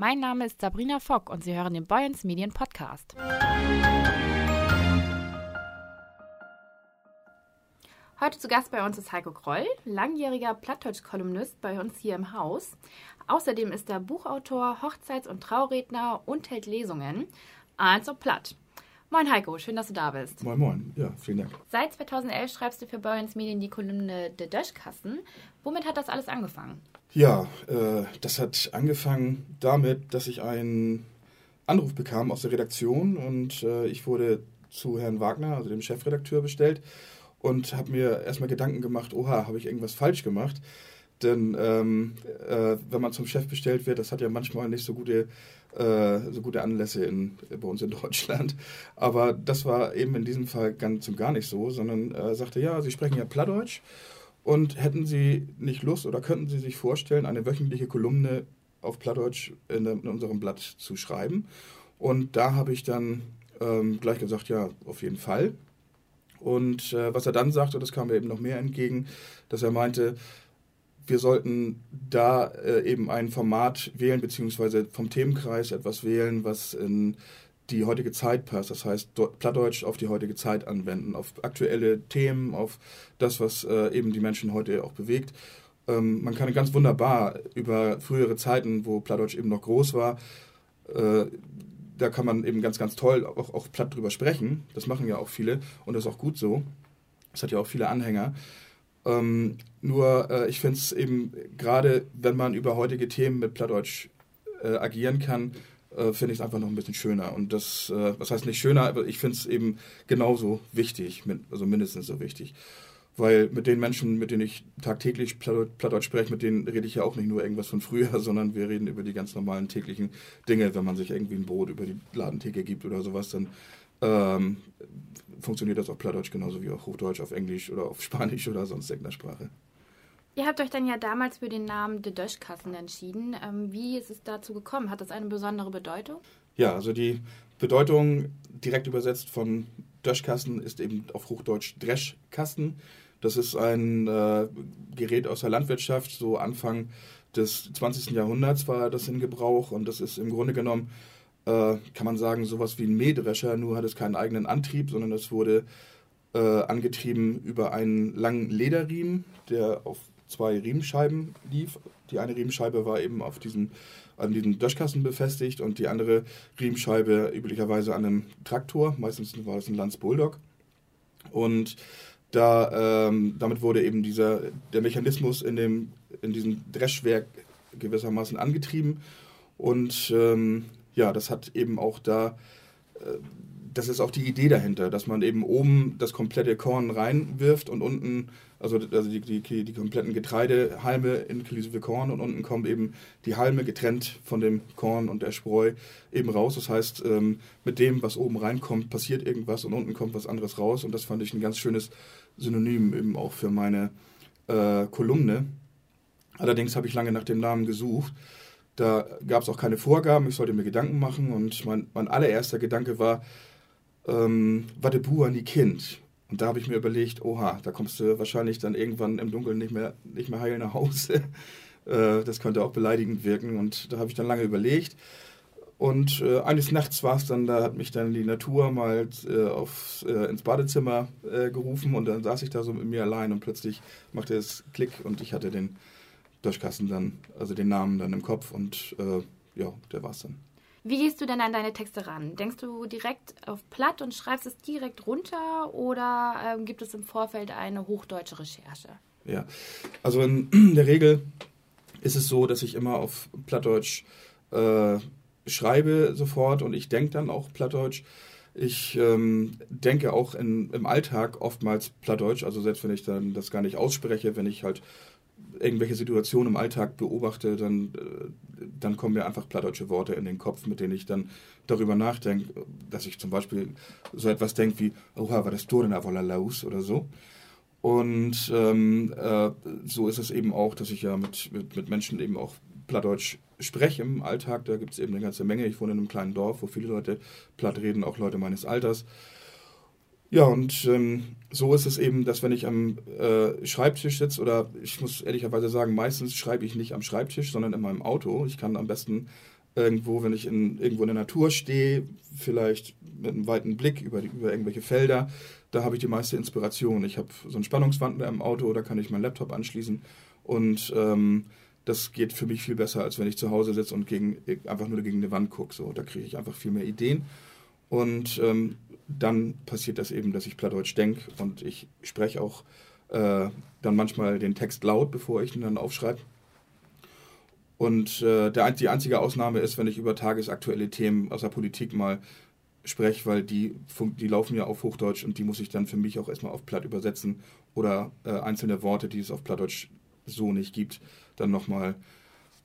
Mein Name ist Sabrina Fock und Sie hören den Boyens Medien Podcast. Heute zu Gast bei uns ist Heiko Kroll, langjähriger Plattdeutsch-Kolumnist bei uns hier im Haus. Außerdem ist er Buchautor, Hochzeits- und Trauredner und hält Lesungen. Also platt. Moin Heiko, schön, dass du da bist. Moin Moin, ja, vielen Dank. Seit 2011 schreibst du für Boyens Medien die Kolumne De Döschkassen. Womit hat das alles angefangen? Ja, äh, das hat angefangen damit, dass ich einen Anruf bekam aus der Redaktion und äh, ich wurde zu Herrn Wagner, also dem Chefredakteur, bestellt und habe mir erstmal Gedanken gemacht, oha, habe ich irgendwas falsch gemacht? Denn ähm, äh, wenn man zum Chef bestellt wird, das hat ja manchmal nicht so gute, so gute Anlässe in, bei uns in Deutschland. Aber das war eben in diesem Fall ganz und gar nicht so, sondern äh, sagte, ja, Sie sprechen ja Plattdeutsch und hätten Sie nicht Lust oder könnten Sie sich vorstellen, eine wöchentliche Kolumne auf Plattdeutsch in, in unserem Blatt zu schreiben? Und da habe ich dann ähm, gleich gesagt, ja, auf jeden Fall. Und äh, was er dann sagte, das kam mir eben noch mehr entgegen, dass er meinte, wir sollten da äh, eben ein Format wählen, beziehungsweise vom Themenkreis etwas wählen, was in die heutige Zeit passt. Das heißt, Plattdeutsch auf die heutige Zeit anwenden, auf aktuelle Themen, auf das, was äh, eben die Menschen heute auch bewegt. Ähm, man kann ganz wunderbar über frühere Zeiten, wo Plattdeutsch eben noch groß war, äh, da kann man eben ganz, ganz toll auch, auch platt drüber sprechen. Das machen ja auch viele und das ist auch gut so. Das hat ja auch viele Anhänger. Ähm, nur äh, ich finde es eben, gerade wenn man über heutige Themen mit Plattdeutsch äh, agieren kann, äh, finde ich es einfach noch ein bisschen schöner. Und das, äh, was heißt nicht schöner, aber ich finde es eben genauso wichtig, mit, also mindestens so wichtig. Weil mit den Menschen, mit denen ich tagtäglich Plattdeutsch spreche, mit denen rede ich ja auch nicht nur irgendwas von früher, sondern wir reden über die ganz normalen täglichen Dinge. Wenn man sich irgendwie ein Brot über die Ladentheke gibt oder sowas, dann ähm, funktioniert das auf Plattdeutsch genauso wie auf Hochdeutsch, auf Englisch oder auf Spanisch oder sonst irgendeiner Sprache. Ihr habt euch dann ja damals für den Namen De Döschkassen entschieden. Ähm, wie ist es dazu gekommen? Hat das eine besondere Bedeutung? Ja, also die Bedeutung direkt übersetzt von Döschkassen ist eben auf Hochdeutsch Dreschkasten. Das ist ein äh, Gerät aus der Landwirtschaft, so Anfang des 20. Jahrhunderts war das in Gebrauch und das ist im Grunde genommen, äh, kann man sagen, sowas wie ein Mähdrescher, nur hat es keinen eigenen Antrieb, sondern es wurde äh, angetrieben über einen langen Lederriemen, der auf zwei Riemenscheiben lief. Die eine Riemenscheibe war eben auf diesen, an diesen Döschkasten befestigt und die andere Riemenscheibe üblicherweise an einem Traktor. Meistens war es ein Lanz Bulldog. Und da, ähm, damit wurde eben dieser, der Mechanismus in, dem, in diesem Dreschwerk gewissermaßen angetrieben. Und ähm, ja, das hat eben auch da, äh, das ist auch die Idee dahinter, dass man eben oben das komplette Korn reinwirft und unten, also, also die, die, die kompletten Getreidehalme inklusive Korn und unten kommen eben die Halme getrennt von dem Korn und der Spreu eben raus. Das heißt, ähm, mit dem, was oben reinkommt, passiert irgendwas und unten kommt was anderes raus. Und das fand ich ein ganz schönes Synonym eben auch für meine äh, Kolumne. Allerdings habe ich lange nach dem Namen gesucht. Da gab es auch keine Vorgaben, ich sollte mir Gedanken machen und mein, mein allererster Gedanke war, ähm, Wadebu an die Kind. Und da habe ich mir überlegt, oha, da kommst du wahrscheinlich dann irgendwann im Dunkeln nicht mehr, nicht mehr heil nach Hause. äh, das könnte auch beleidigend wirken. Und da habe ich dann lange überlegt. Und äh, eines Nachts war es dann, da hat mich dann die Natur mal äh, aufs, äh, ins Badezimmer äh, gerufen und dann saß ich da so mit mir allein und plötzlich machte es Klick und ich hatte den Durchkasten dann, also den Namen dann im Kopf und äh, ja, der war es dann. Wie gehst du denn an deine Texte ran? Denkst du direkt auf Platt und schreibst es direkt runter oder ähm, gibt es im Vorfeld eine hochdeutsche Recherche? Ja, also in der Regel ist es so, dass ich immer auf Plattdeutsch äh, schreibe sofort und ich denke dann auch Plattdeutsch. Ich ähm, denke auch in, im Alltag oftmals Plattdeutsch, also selbst wenn ich dann das gar nicht ausspreche, wenn ich halt irgendwelche Situationen im Alltag beobachte, dann, äh, dann kommen mir einfach plattdeutsche Worte in den Kopf, mit denen ich dann darüber nachdenke, dass ich zum Beispiel so etwas denke wie, oha, war das Tor in Laus oder so. Und ähm, äh, so ist es eben auch, dass ich ja mit, mit, mit Menschen eben auch Plattdeutsch spreche im Alltag. Da gibt es eben eine ganze Menge. Ich wohne in einem kleinen Dorf, wo viele Leute platt reden, auch Leute meines Alters. Ja, und ähm, so ist es eben, dass wenn ich am äh, Schreibtisch sitze, oder ich muss ehrlicherweise sagen, meistens schreibe ich nicht am Schreibtisch, sondern in meinem Auto. Ich kann am besten irgendwo, wenn ich in, irgendwo in der Natur stehe, vielleicht mit einem weiten Blick über, die, über irgendwelche Felder, da habe ich die meiste Inspiration. Ich habe so einen Spannungswandler im Auto, da kann ich meinen Laptop anschließen und ähm, das geht für mich viel besser, als wenn ich zu Hause sitze und gegen, einfach nur gegen eine Wand gucke. So, da kriege ich einfach viel mehr Ideen. Und ähm, dann passiert das eben, dass ich Plattdeutsch denke und ich spreche auch äh, dann manchmal den Text laut, bevor ich ihn dann aufschreibe. Und äh, der, die einzige Ausnahme ist, wenn ich über tagesaktuelle Themen aus der Politik mal spreche, weil die, die laufen ja auf Hochdeutsch und die muss ich dann für mich auch erstmal auf Platt übersetzen oder äh, einzelne Worte, die es auf Plattdeutsch so nicht gibt, dann nochmal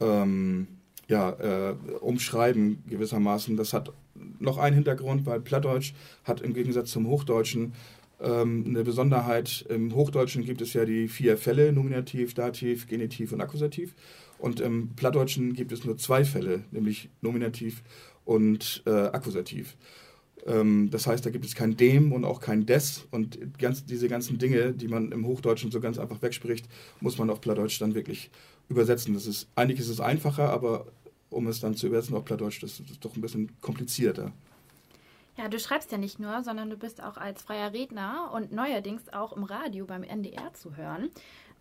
ähm, ja, äh, umschreiben gewissermaßen. Das hat noch einen Hintergrund, weil Plattdeutsch hat im Gegensatz zum Hochdeutschen ähm, eine Besonderheit. Im Hochdeutschen gibt es ja die vier Fälle, Nominativ, Dativ, Genitiv und Akkusativ. Und im Plattdeutschen gibt es nur zwei Fälle, nämlich Nominativ und äh, Akkusativ. Ähm, das heißt, da gibt es kein dem und auch kein des. Und ganz, diese ganzen Dinge, die man im Hochdeutschen so ganz einfach wegspricht, muss man auf Plattdeutsch dann wirklich übersetzen. Das ist, eigentlich ist es einfacher, aber um es dann zu übersetzen auf Plattdeutsch, das ist doch ein bisschen komplizierter. Ja, du schreibst ja nicht nur, sondern du bist auch als freier Redner und neuerdings auch im Radio beim NDR zu hören.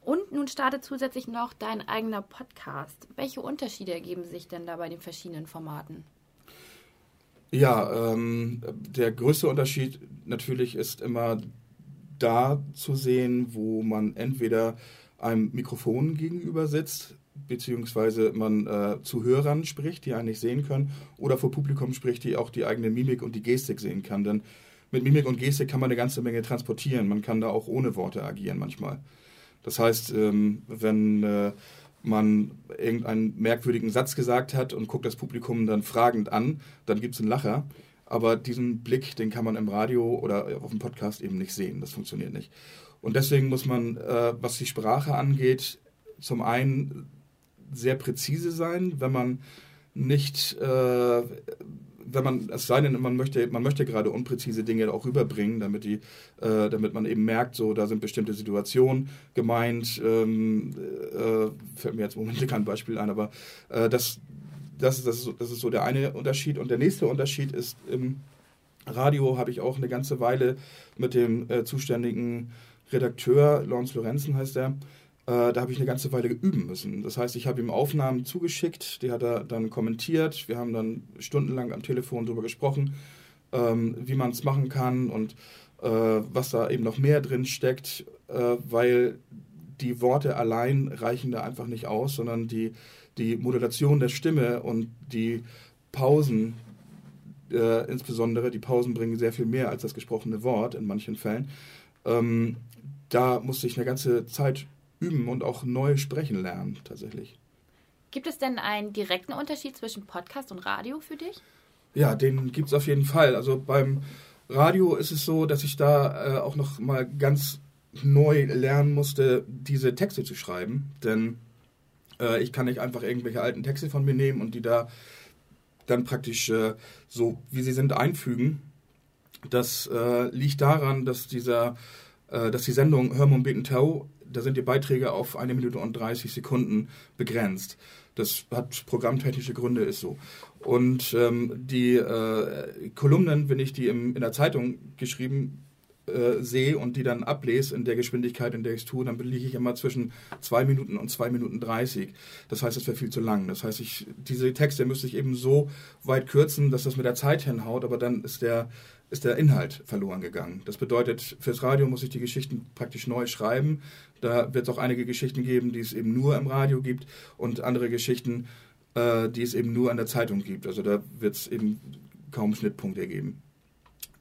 Und nun startet zusätzlich noch dein eigener Podcast. Welche Unterschiede ergeben sich denn da bei den verschiedenen Formaten? Ja, ähm, der größte Unterschied natürlich ist immer da zu sehen, wo man entweder einem Mikrofon gegenüber sitzt, beziehungsweise man äh, zu Hörern spricht, die einen nicht sehen können, oder vor Publikum spricht, die auch die eigene Mimik und die Gestik sehen kann. Denn mit Mimik und Gestik kann man eine ganze Menge transportieren. Man kann da auch ohne Worte agieren manchmal. Das heißt, ähm, wenn äh, man irgendeinen merkwürdigen Satz gesagt hat und guckt das Publikum dann fragend an, dann gibt es einen Lacher. Aber diesen Blick, den kann man im Radio oder auf dem Podcast eben nicht sehen. Das funktioniert nicht. Und deswegen muss man, äh, was die Sprache angeht, zum einen sehr präzise sein, wenn man nicht äh, wenn man, es sei denn, man möchte, man möchte gerade unpräzise Dinge auch rüberbringen, damit die, äh, damit man eben merkt, so da sind bestimmte Situationen gemeint. Ähm, äh, fällt mir jetzt im Moment kein Beispiel ein, aber äh, das, das, das, ist so, das ist so der eine Unterschied. Und der nächste Unterschied ist im Radio habe ich auch eine ganze Weile mit dem äh, zuständigen Redakteur, Lawrence Lorenzen heißt er, da habe ich eine ganze Weile üben müssen. Das heißt, ich habe ihm Aufnahmen zugeschickt, die hat er dann kommentiert. Wir haben dann stundenlang am Telefon darüber gesprochen, ähm, wie man es machen kann und äh, was da eben noch mehr drin steckt, äh, weil die Worte allein reichen da einfach nicht aus, sondern die, die Modulation der Stimme und die Pausen, äh, insbesondere die Pausen bringen sehr viel mehr als das gesprochene Wort in manchen Fällen. Ähm, da musste ich eine ganze Zeit üben und auch neu sprechen lernen, tatsächlich. Gibt es denn einen direkten Unterschied zwischen Podcast und Radio für dich? Ja, den gibt es auf jeden Fall. Also beim Radio ist es so, dass ich da äh, auch noch mal ganz neu lernen musste, diese Texte zu schreiben. Denn äh, ich kann nicht einfach irgendwelche alten Texte von mir nehmen und die da dann praktisch äh, so, wie sie sind, einfügen. Das äh, liegt daran, dass dieser, dass die Sendung Hör und Beten Tau da sind die Beiträge auf eine Minute und 30 Sekunden begrenzt. Das hat programmtechnische Gründe, ist so. Und ähm, die äh, Kolumnen, wenn ich die im, in der Zeitung geschrieben äh, sehe und die dann ablese in der Geschwindigkeit, in der ich es tue, dann liege ich immer zwischen zwei Minuten und zwei Minuten 30. Das heißt, es wäre viel zu lang. Das heißt, ich, diese Texte müsste ich eben so weit kürzen, dass das mit der Zeit hinhaut, aber dann ist der ist der Inhalt verloren gegangen. Das bedeutet, fürs Radio muss ich die Geschichten praktisch neu schreiben. Da wird es auch einige Geschichten geben, die es eben nur im Radio gibt und andere Geschichten, äh, die es eben nur an der Zeitung gibt. Also da wird es eben kaum Schnittpunkte geben.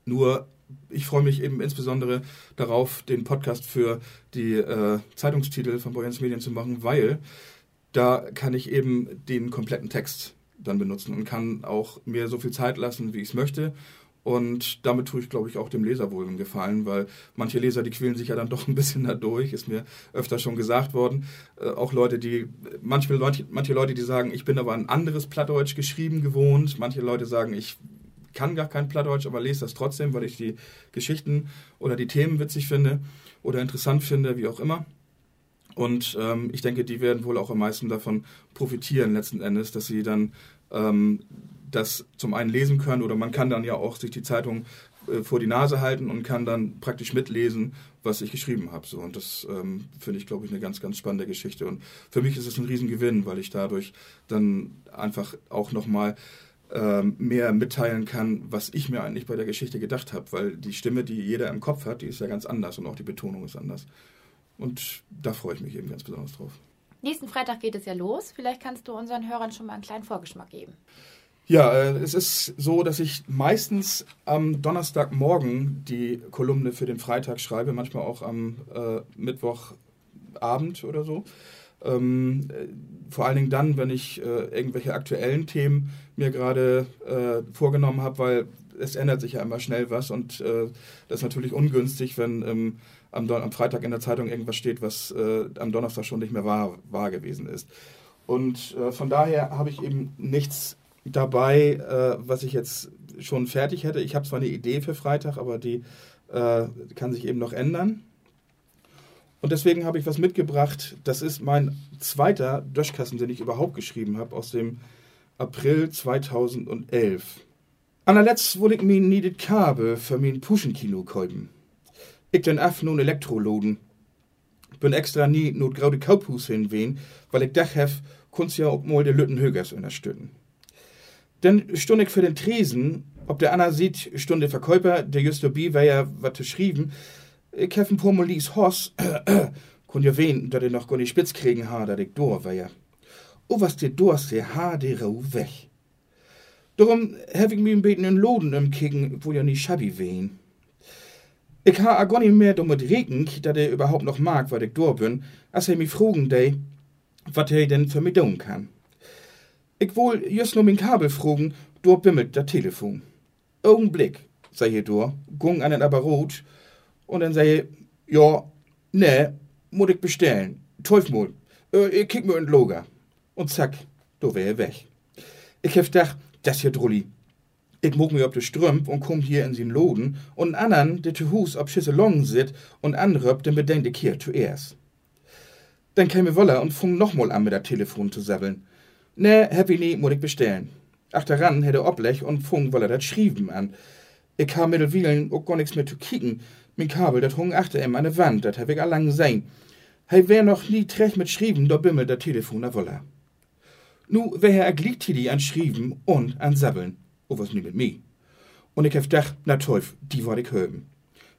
Nur ich freue mich eben insbesondere darauf, den Podcast für die äh, Zeitungstitel von Boyens Medien zu machen, weil da kann ich eben den kompletten Text dann benutzen und kann auch mir so viel Zeit lassen, wie ich es möchte und damit tue ich, glaube ich, auch dem Leser wohl einen Gefallen, weil manche Leser, die quälen sich ja dann doch ein bisschen dadurch, ist mir öfter schon gesagt worden. Äh, auch Leute, die, manche Leute, manche Leute, die sagen, ich bin aber ein anderes Plattdeutsch geschrieben gewohnt. Manche Leute sagen, ich kann gar kein Plattdeutsch, aber lese das trotzdem, weil ich die Geschichten oder die Themen witzig finde oder interessant finde, wie auch immer. Und ähm, ich denke, die werden wohl auch am meisten davon profitieren letzten Endes, dass sie dann ähm, das zum einen lesen können oder man kann dann ja auch sich die Zeitung äh, vor die Nase halten und kann dann praktisch mitlesen, was ich geschrieben habe. So. Und das ähm, finde ich, glaube ich, eine ganz, ganz spannende Geschichte. Und für mich ist es ein Riesengewinn, weil ich dadurch dann einfach auch nochmal ähm, mehr mitteilen kann, was ich mir eigentlich bei der Geschichte gedacht habe. Weil die Stimme, die jeder im Kopf hat, die ist ja ganz anders und auch die Betonung ist anders. Und da freue ich mich eben ganz besonders drauf. Nächsten Freitag geht es ja los. Vielleicht kannst du unseren Hörern schon mal einen kleinen Vorgeschmack geben. Ja, äh, es ist so, dass ich meistens am Donnerstagmorgen die Kolumne für den Freitag schreibe, manchmal auch am äh, Mittwochabend oder so. Ähm, äh, vor allen Dingen dann, wenn ich äh, irgendwelche aktuellen Themen mir gerade äh, vorgenommen habe, weil es ändert sich ja immer schnell was und äh, das ist natürlich ungünstig, wenn ähm, am, am, Freitag in der Zeitung irgendwas steht, was am Donnerstag schon nicht mehr wahr, wahr gewesen ist. Und von daher habe ich eben nichts dabei, äh, was ich jetzt schon fertig hätte. Ich habe zwar eine Idee für Freitag, aber die äh, kann sich eben noch ändern. Und deswegen habe ich was mitgebracht. Das ist mein zweiter Döschkassen, den ich überhaupt geschrieben habe, aus dem April 2011. Allerletzt wollte ich mir nie das Kabel für mein Puschenkino kaufen. Ich den af nun Elektroloden. Bin extra nie not graude Kaupus hinwehen, weil ich dach hef, kunst ja auch mal de Lütten Högers unterstützen. Dann stund ich für den Tresen, ob der Anna sieht, stunde Verkäuper, der just dabei war ja. Ich hef ein paar Mal lies Hoss, kun ja wen, dat ich noch nicht spitz kriegen ha, dat ich dor war ja. Oh, was der Durst, der Haar, der rau weg. Darum hab ich mir ein beten in Loden im Kicken, wo ja nie schabi wehen. Ich ha a nicht mehr dumme Regen, dat er überhaupt noch mag, wat ich dor bin, als er mich fragen dei, wat er denn für mich tun kann. Ich wohl just nur mein Kabel frugen, du bimmelt der Telefon. Augenblick, sei je du, gung an den rot, und dann sei ja, ne, muss ich bestellen. Teufel, äh, ich kick mir in Loga. Und zack, du wär weg. Ich hef dach, das hier Drulli. Ich mog mir ob de Strümp und komm hier in sin Loden und anderen, der zu Hus ob Schisselongen sit und andere, den bedenkt ich hier zuerst. Dann käme Woller und fung nochmal an mit der Telefon zu sabbeln. Ne, nie, muss ich bestellen. Ach, daran hätte Oblech und Funk wolle dat schrieben an. Ich ha mittelwielen auch gar nix mehr zu kicken. Mein Kabel, dat hung achter ihm an der Wand, dat hab ich allang gesehen. Hei wär noch nie trech mit schrieben, da bimmelt der Telefon a wolle. Nu wär er Gliedtidi an schrieben und an sabbeln. O was nie mit mi. Und ich hab dach, na teuf, die wollt ich höben.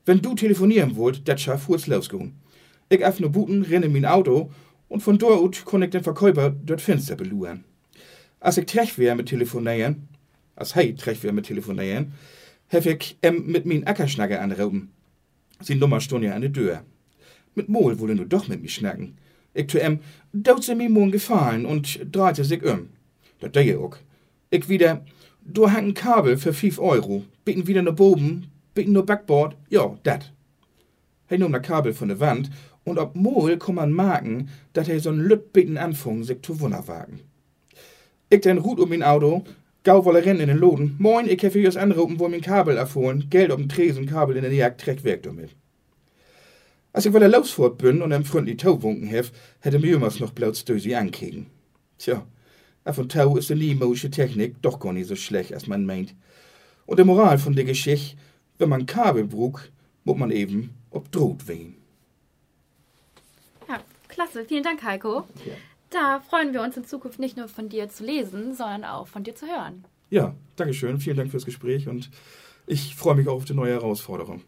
Wenn du telefonieren wollt, dat schaff fuhr's losgehen. Ich öffne Buten, renne mein Auto und von dort kon ich den Verkäufer dort Fenster beluren. Als ich trech wär mit telefonieren, als hey trech wär mit telefonieren, hef ich em mit min Ackerschnagger anrauben. Sie Nummer stund ja an der Tür. Mit Mol wolle nur doch mit mir schnacken. Ich tu em, daut sie mir morgen gefallen und drehte sich um. Dat dei auch. Ich wieder, du hang ein Kabel für fünf Euro, bitten wieder nur Boben, bitten nur Backboard, ja, dat. Hey, nur ne Kabel von der Wand und ob Mol kann man merken, dat er so'n Lütt bitten anfang, sich zu wunderwagen. Ich den Hut um mein Auto, gau wolle rennen in den Loden. Moin, ich hef fürs anrufen, wo mein Kabel erfohlen. Geld auf dem Tresen, Kabel in den Jagd, Treck weg damit. Als ich wieder losfort bin und em freundlich Tau wunken hef, hätte mir immer noch bloß Dösi ankriegen. Tja, von Tau ist die Limoische Technik doch gar nicht so schlecht, als man meint. Und die Moral von der Geschichte, wenn man Kabel brug, muss man eben ob droht wehen. Ja, klasse. Vielen Dank, Heiko. Ja. Da freuen wir uns in Zukunft nicht nur von dir zu lesen, sondern auch von dir zu hören. Ja, Dankeschön. Vielen Dank fürs Gespräch und ich freue mich auch auf die neue Herausforderung.